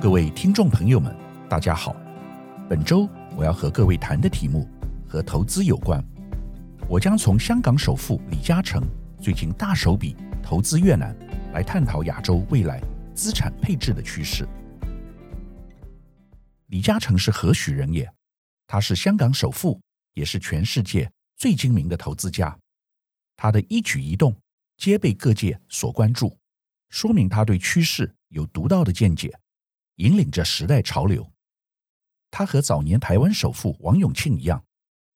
各位听众朋友们，大家好。本周我要和各位谈的题目和投资有关。我将从香港首富李嘉诚最近大手笔投资越南来探讨亚洲未来资产配置的趋势。李嘉诚是何许人也？他是香港首富，也是全世界最精明的投资家。他的一举一动皆被各界所关注，说明他对趋势有独到的见解。引领着时代潮流。他和早年台湾首富王永庆一样，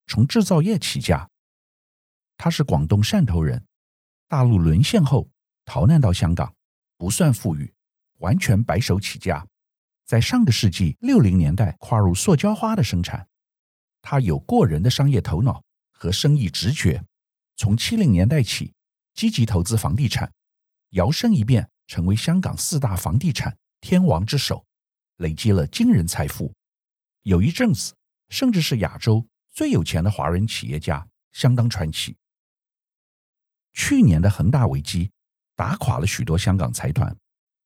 从制造业起家。他是广东汕头人，大陆沦陷后逃难到香港，不算富裕，完全白手起家。在上个世纪六零年代跨入塑胶花的生产。他有过人的商业头脑和生意直觉，从七零年代起积极投资房地产，摇身一变成为香港四大房地产天王之首。累积了惊人财富，有一阵子甚至是亚洲最有钱的华人企业家，相当传奇。去年的恒大危机打垮了许多香港财团，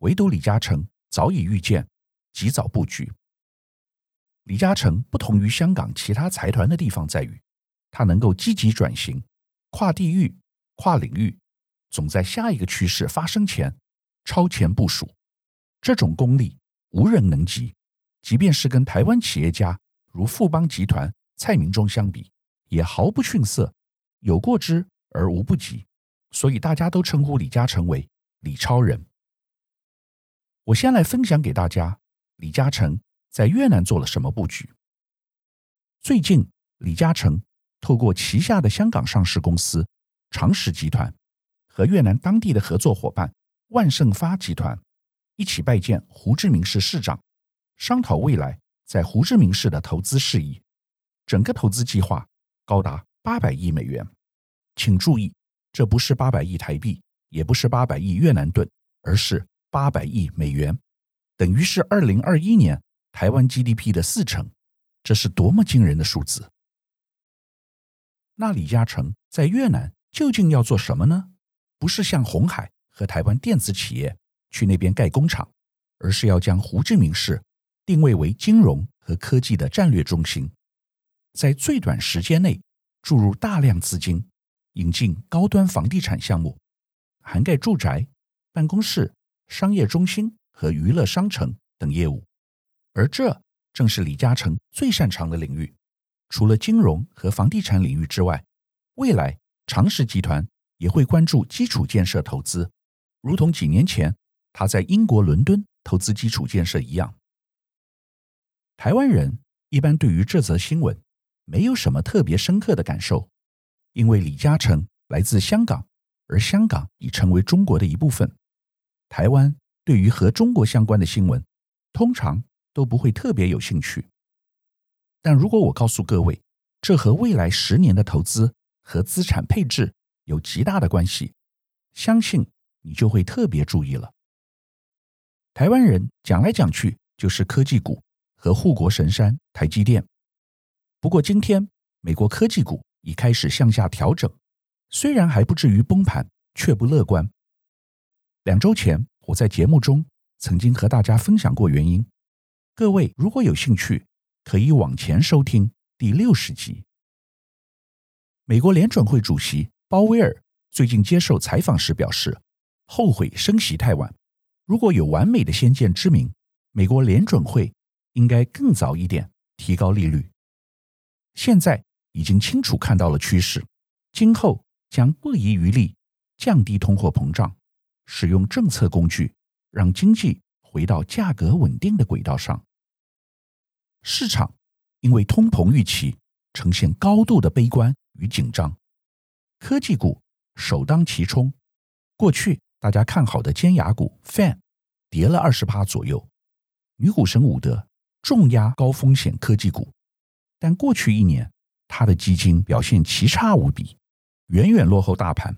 唯独李嘉诚早已预见，及早布局。李嘉诚不同于香港其他财团的地方在于，他能够积极转型，跨地域、跨领域，总在下一个趋势发生前超前部署。这种功力。无人能及，即便是跟台湾企业家如富邦集团蔡明忠相比，也毫不逊色，有过之而无不及。所以大家都称呼李嘉诚为“李超人”。我先来分享给大家，李嘉诚在越南做了什么布局。最近，李嘉诚透过旗下的香港上市公司长实集团和越南当地的合作伙伴万盛发集团。一起拜见胡志明市市长，商讨未来在胡志明市的投资事宜。整个投资计划高达八百亿美元，请注意，这不是八百亿台币，也不是八百亿越南盾，而是八百亿美元，等于是二零二一年台湾 GDP 的四成。这是多么惊人的数字！那李嘉诚在越南究竟要做什么呢？不是像鸿海和台湾电子企业。去那边盖工厂，而是要将胡志明市定位为金融和科技的战略中心，在最短时间内注入大量资金，引进高端房地产项目，涵盖住宅、办公室、商业中心和娱乐商城等业务。而这正是李嘉诚最擅长的领域。除了金融和房地产领域之外，未来长实集团也会关注基础建设投资，如同几年前。他在英国伦敦投资基础建设一样，台湾人一般对于这则新闻没有什么特别深刻的感受，因为李嘉诚来自香港，而香港已成为中国的一部分。台湾对于和中国相关的新闻，通常都不会特别有兴趣。但如果我告诉各位，这和未来十年的投资和资产配置有极大的关系，相信你就会特别注意了。台湾人讲来讲去就是科技股和护国神山台积电。不过今天美国科技股已开始向下调整，虽然还不至于崩盘，却不乐观。两周前我在节目中曾经和大家分享过原因，各位如果有兴趣，可以往前收听第六十集。美国联准会主席鲍威尔最近接受采访时表示，后悔升息太晚。如果有完美的先见之明，美国联准会应该更早一点提高利率。现在已经清楚看到了趋势，今后将不遗余力降低通货膨胀，使用政策工具让经济回到价格稳定的轨道上。市场因为通膨预期呈现高度的悲观与紧张，科技股首当其冲。过去。大家看好的尖牙股 FAN 跌了二十趴左右，女股神伍德重压高风险科技股，但过去一年他的基金表现奇差无比，远远落后大盘。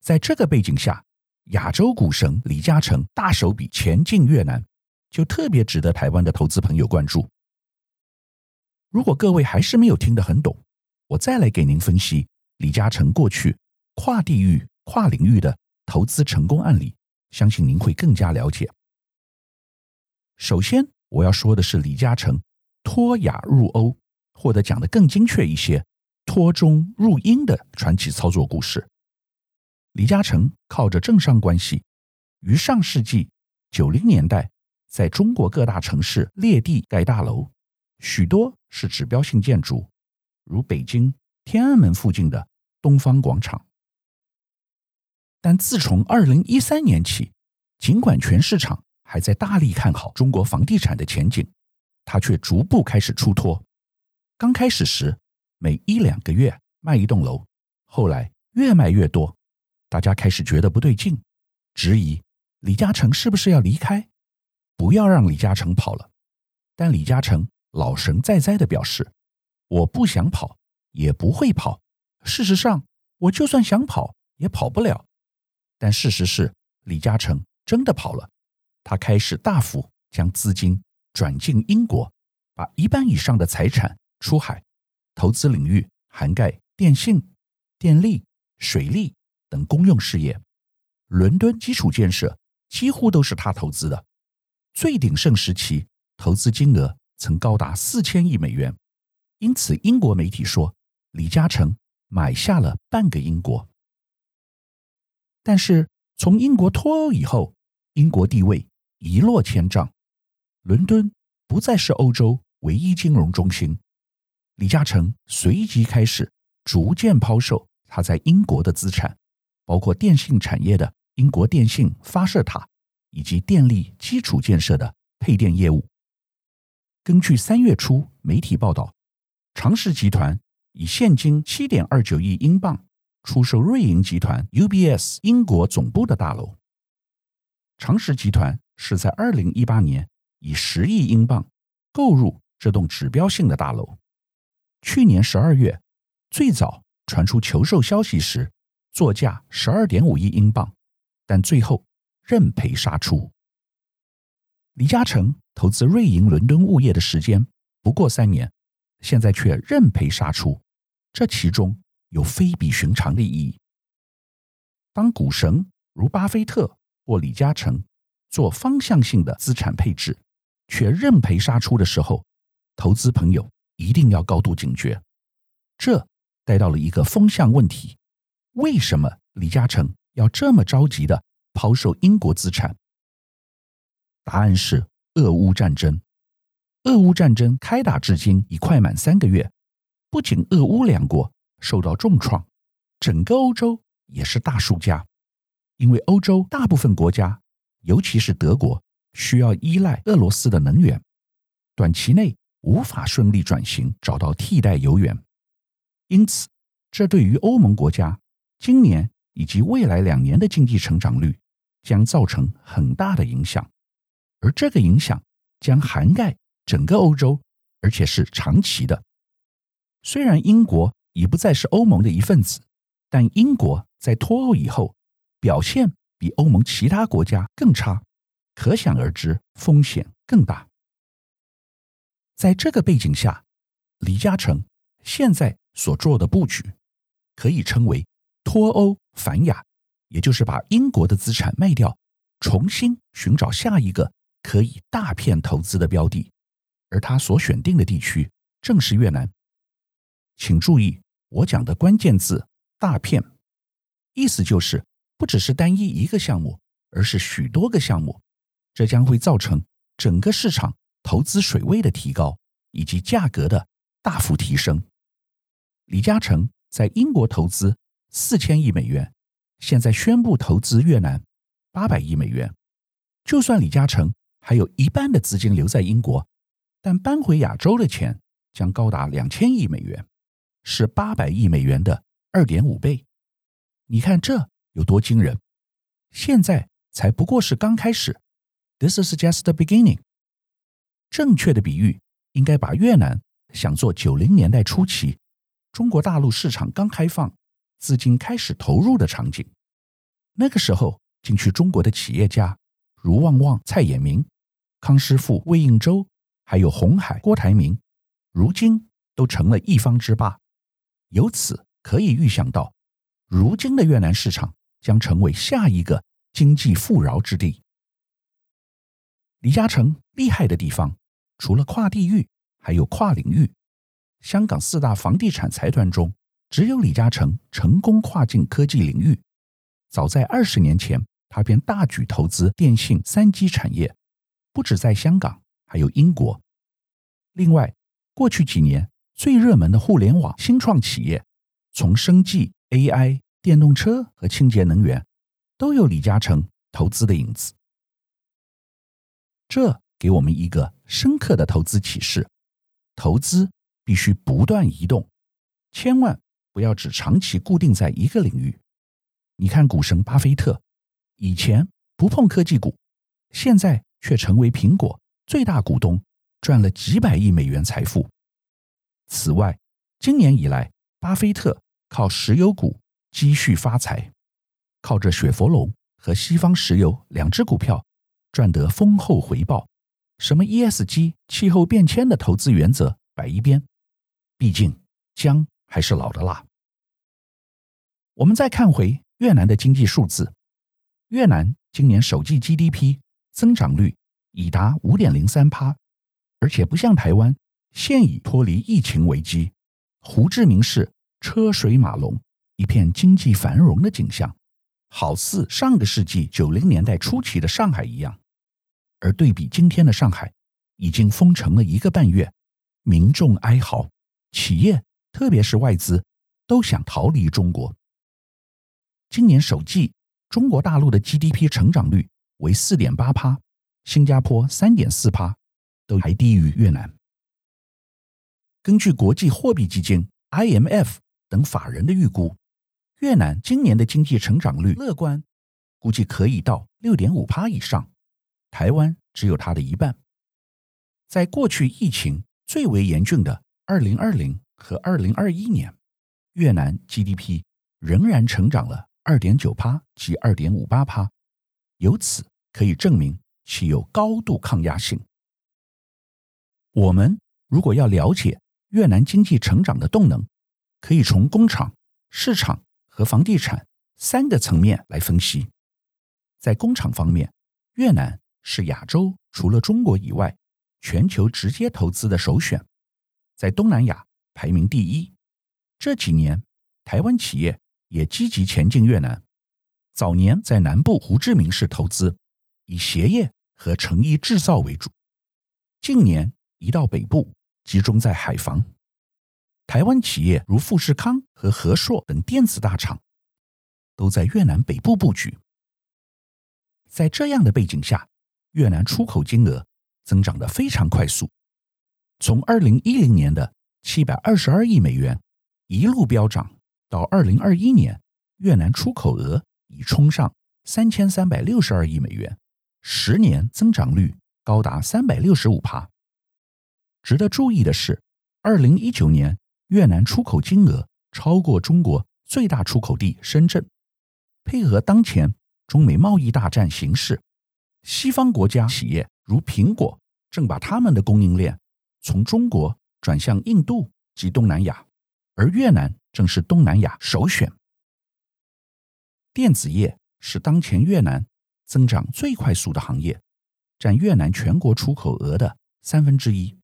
在这个背景下，亚洲股神李嘉诚大手笔前进越南，就特别值得台湾的投资朋友关注。如果各位还是没有听得很懂，我再来给您分析李嘉诚过去跨地域、跨领域的。投资成功案例，相信您会更加了解。首先我要说的是李嘉诚脱亚入欧，或者讲得更精确一些，脱中入英的传奇操作故事。李嘉诚靠着政商关系，于上世纪九零年代在中国各大城市裂地盖大楼，许多是指标性建筑，如北京天安门附近的东方广场。但自从二零一三年起，尽管全市场还在大力看好中国房地产的前景，他却逐步开始出脱。刚开始时，每一两个月卖一栋楼，后来越卖越多，大家开始觉得不对劲，质疑李嘉诚是不是要离开？不要让李嘉诚跑了。但李嘉诚老神在在的表示：“我不想跑，也不会跑。事实上，我就算想跑，也跑不了。”但事实是，李嘉诚真的跑了。他开始大幅将资金转进英国，把一半以上的财产出海，投资领域涵盖电信、电力、水利等公用事业。伦敦基础建设几乎都是他投资的，最鼎盛时期投资金额曾高达四千亿美元。因此，英国媒体说，李嘉诚买下了半个英国。但是从英国脱欧以后，英国地位一落千丈，伦敦不再是欧洲唯一金融中心。李嘉诚随即开始逐渐抛售他在英国的资产，包括电信产业的英国电信发射塔以及电力基础建设的配电业务。根据三月初媒体报道，长实集团以现金七点二九亿英镑。出售瑞银集团 UBS 英国总部的大楼。长实集团是在二零一八年以十亿英镑购入这栋指标性的大楼。去年十二月，最早传出求售消息时，作价十二点五亿英镑，但最后认赔杀出。李嘉诚投资瑞银伦敦物业的时间不过三年，现在却认赔杀出，这其中。有非比寻常的意义。当股神如巴菲特或李嘉诚做方向性的资产配置，却认赔杀出的时候，投资朋友一定要高度警觉。这带到了一个风向问题：为什么李嘉诚要这么着急的抛售英国资产？答案是俄乌战争。俄乌战争开打至今已快满三个月，不仅俄乌两国。受到重创，整个欧洲也是大输家，因为欧洲大部分国家，尤其是德国，需要依赖俄罗斯的能源，短期内无法顺利转型，找到替代油源，因此，这对于欧盟国家今年以及未来两年的经济成长率将造成很大的影响，而这个影响将涵盖整个欧洲，而且是长期的。虽然英国。已不再是欧盟的一份子，但英国在脱欧以后表现比欧盟其他国家更差，可想而知，风险更大。在这个背景下，李嘉诚现在所做的布局可以称为脱欧反亚，也就是把英国的资产卖掉，重新寻找下一个可以大片投资的标的，而他所选定的地区正是越南。请注意。我讲的关键字“大片”，意思就是不只是单一一个项目，而是许多个项目。这将会造成整个市场投资水位的提高，以及价格的大幅提升。李嘉诚在英国投资四千亿美元，现在宣布投资越南八百亿美元。就算李嘉诚还有一半的资金留在英国，但搬回亚洲的钱将高达两千亿美元。是八百亿美元的二点五倍，你看这有多惊人？现在才不过是刚开始，This is just the beginning。正确的比喻应该把越南想做九零年代初期中国大陆市场刚开放、资金开始投入的场景。那个时候进去中国的企业家如旺旺、蔡衍明、康师傅魏应周，还有红海郭台铭，如今都成了一方之霸。由此可以预想到，如今的越南市场将成为下一个经济富饶之地。李嘉诚厉害的地方，除了跨地域，还有跨领域。香港四大房地产财团中，只有李嘉诚成功跨进科技领域。早在二十年前，他便大举投资电信三 G 产业，不止在香港，还有英国。另外，过去几年最热门的互联网新创企业，从生技、AI、电动车和清洁能源，都有李嘉诚投资的影子。这给我们一个深刻的投资启示：投资必须不断移动，千万不要只长期固定在一个领域。你看股神巴菲特，以前不碰科技股，现在却成为苹果最大股东，赚了几百亿美元财富。此外，今年以来，巴菲特靠石油股积蓄发财，靠着雪佛龙和西方石油两只股票。赚得丰厚回报，什么 ESG 气候变迁的投资原则摆一边，毕竟姜还是老的辣。我们再看回越南的经济数字，越南今年首季 GDP 增长率已达五点零三趴，而且不像台湾现已脱离疫情危机，胡志明市车水马龙，一片经济繁荣的景象，好似上个世纪九零年代初期的上海一样。而对比今天的上海，已经封城了一个半月，民众哀嚎，企业特别是外资都想逃离中国。今年首季，中国大陆的 GDP 成长率为四点八趴，新加坡三点四趴，都还低于越南。根据国际货币基金 IMF 等法人的预估，越南今年的经济成长率乐观，估计可以到六点五趴以上。台湾只有它的一半。在过去疫情最为严峻的二零二零和二零二一年，越南 GDP 仍然成长了二点九趴及二点五八趴，由此可以证明其有高度抗压性。我们如果要了解越南经济成长的动能，可以从工厂、市场和房地产三个层面来分析。在工厂方面，越南。是亚洲除了中国以外，全球直接投资的首选，在东南亚排名第一。这几年，台湾企业也积极前进越南。早年在南部胡志明市投资，以鞋业和成衣制造为主；近年移到北部，集中在海防。台湾企业如富士康和和硕等电子大厂，都在越南北部布局。在这样的背景下，越南出口金额增长得非常快速，从二零一零年的七百二十二亿美元一路飙涨到二零二一年，越南出口额已冲上三千三百六十二亿美元，十年增长率高达三百六十五趴。值得注意的是，二零一九年越南出口金额超过中国最大出口地深圳，配合当前中美贸易大战形势。西方国家企业如苹果正把他们的供应链从中国转向印度及东南亚，而越南正是东南亚首选。电子业是当前越南增长最快速的行业，占越南全国出口额的三分之一。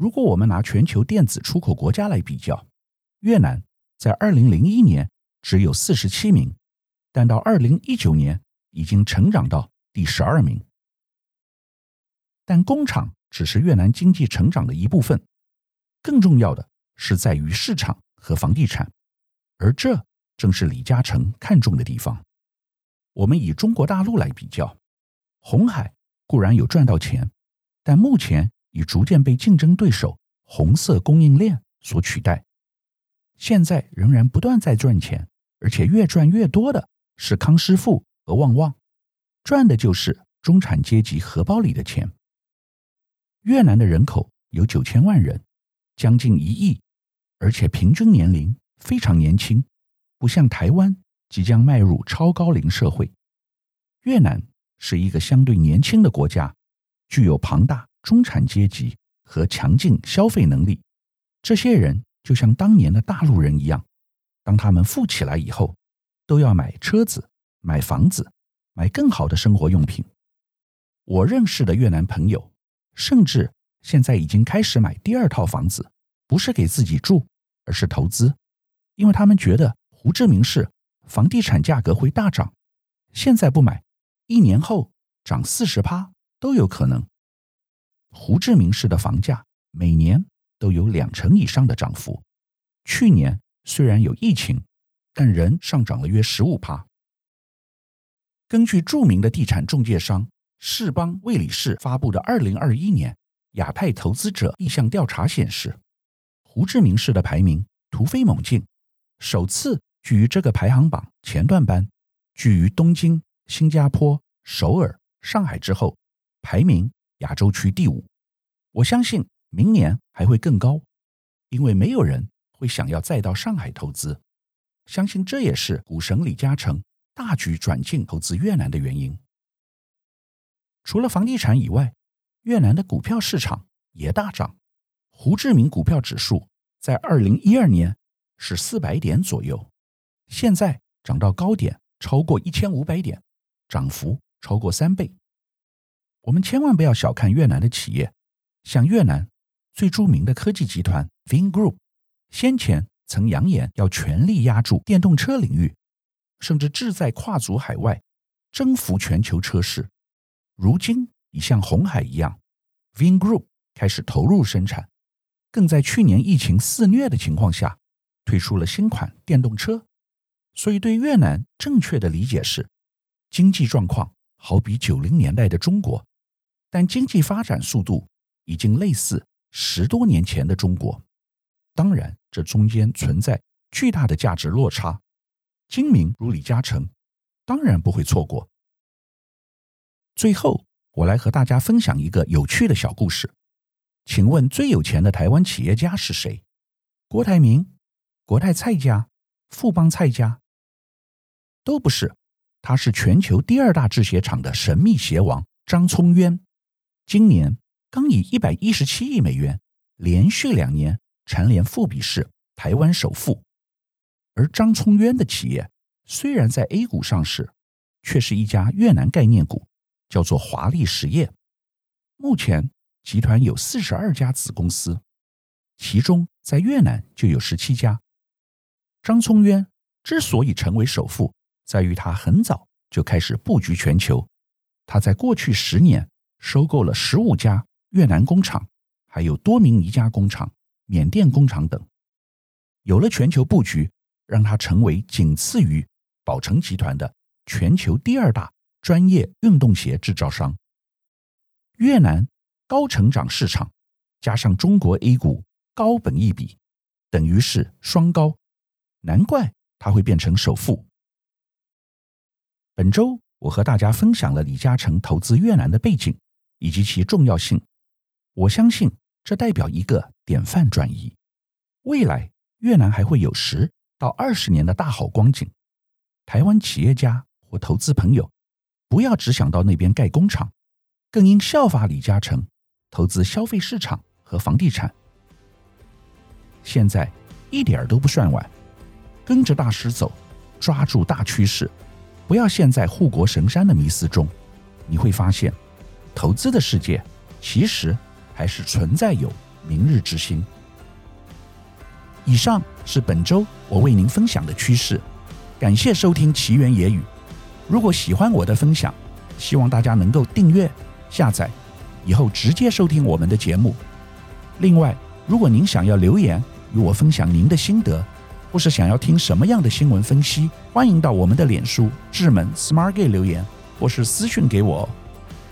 如果我们拿全球电子出口国家来比较，越南在二零零一年只有四十七名，但到二零一九年已经成长到第十二名，但工厂只是越南经济成长的一部分，更重要的是在于市场和房地产，而这正是李嘉诚看重的地方。我们以中国大陆来比较，红海固然有赚到钱，但目前已逐渐被竞争对手红色供应链所取代。现在仍然不断在赚钱，而且越赚越多的是康师傅和旺旺。赚的就是中产阶级荷包里的钱。越南的人口有九千万人，将近一亿，而且平均年龄非常年轻，不像台湾即将迈入超高龄社会。越南是一个相对年轻的国家，具有庞大中产阶级和强劲消费能力。这些人就像当年的大陆人一样，当他们富起来以后，都要买车子、买房子。买更好的生活用品。我认识的越南朋友，甚至现在已经开始买第二套房子，不是给自己住，而是投资，因为他们觉得胡志明市房地产价格会大涨，现在不买，一年后涨四十趴都有可能。胡志明市的房价每年都有两成以上的涨幅，去年虽然有疫情，但仍上涨了约十五趴。根据著名的地产中介商世邦魏理仕发布的二零二一年亚太投资者意向调查显示，胡志明市的排名突飞猛进，首次居于这个排行榜前段班，居于东京、新加坡、首尔、上海之后，排名亚洲区第五。我相信明年还会更高，因为没有人会想要再到上海投资。相信这也是股神李嘉诚大举转进投资越南的原因。除了房地产以外，越南的股票市场也大涨。胡志明股票指数在二零一二年是四百点左右，现在涨到高点超过一千五百点，涨幅超过三倍。我们千万不要小看越南的企业，像越南最著名的科技集团 Vingroup，先前曾扬言要全力压住电动车领域，甚至志在跨足海外，征服全球车市。如今已像红海一样，Vingroup 开始投入生产，更在去年疫情肆虐的情况下推出了新款电动车。所以，对越南正确的理解是，经济状况好比九零年代的中国，但经济发展速度已经类似十多年前的中国。当然，这中间存在巨大的价值落差。精明如李嘉诚，当然不会错过。最后，我来和大家分享一个有趣的小故事。请问最有钱的台湾企业家是谁？郭台铭、国泰蔡家、富邦蔡家？都不是，他是全球第二大制鞋厂的神秘鞋王张聪渊。今年刚以一百一十七亿美元连续两年蝉联富比士台湾首富。而张聪渊的企业虽然在 A 股上市，却是一家越南概念股。叫做华丽实业，目前集团有四十二家子公司，其中在越南就有十七家。张聪渊之所以成为首富，在于他很早就开始布局全球。他在过去十年收购了十五家越南工厂，还有多名尼加工厂、缅甸工厂等。有了全球布局，让他成为仅次于宝成集团的全球第二大。专业运动鞋制造商，越南高成长市场加上中国 A 股高本益比，等于是双高，难怪他会变成首富。本周我和大家分享了李嘉诚投资越南的背景以及其重要性，我相信这代表一个典范转移，未来越南还会有十到二十年的大好光景。台湾企业家或投资朋友，不要只想到那边盖工厂，更应效法李嘉诚，投资消费市场和房地产。现在一点儿都不算晚，跟着大师走，抓住大趋势，不要陷在护国神山的迷思中。你会发现，投资的世界其实还是存在有明日之星。以上是本周我为您分享的趋势，感谢收听奇缘野语。如果喜欢我的分享，希望大家能够订阅、下载，以后直接收听我们的节目。另外，如果您想要留言与我分享您的心得，或是想要听什么样的新闻分析，欢迎到我们的脸书智门 Smart Gay 留言，或是私讯给我。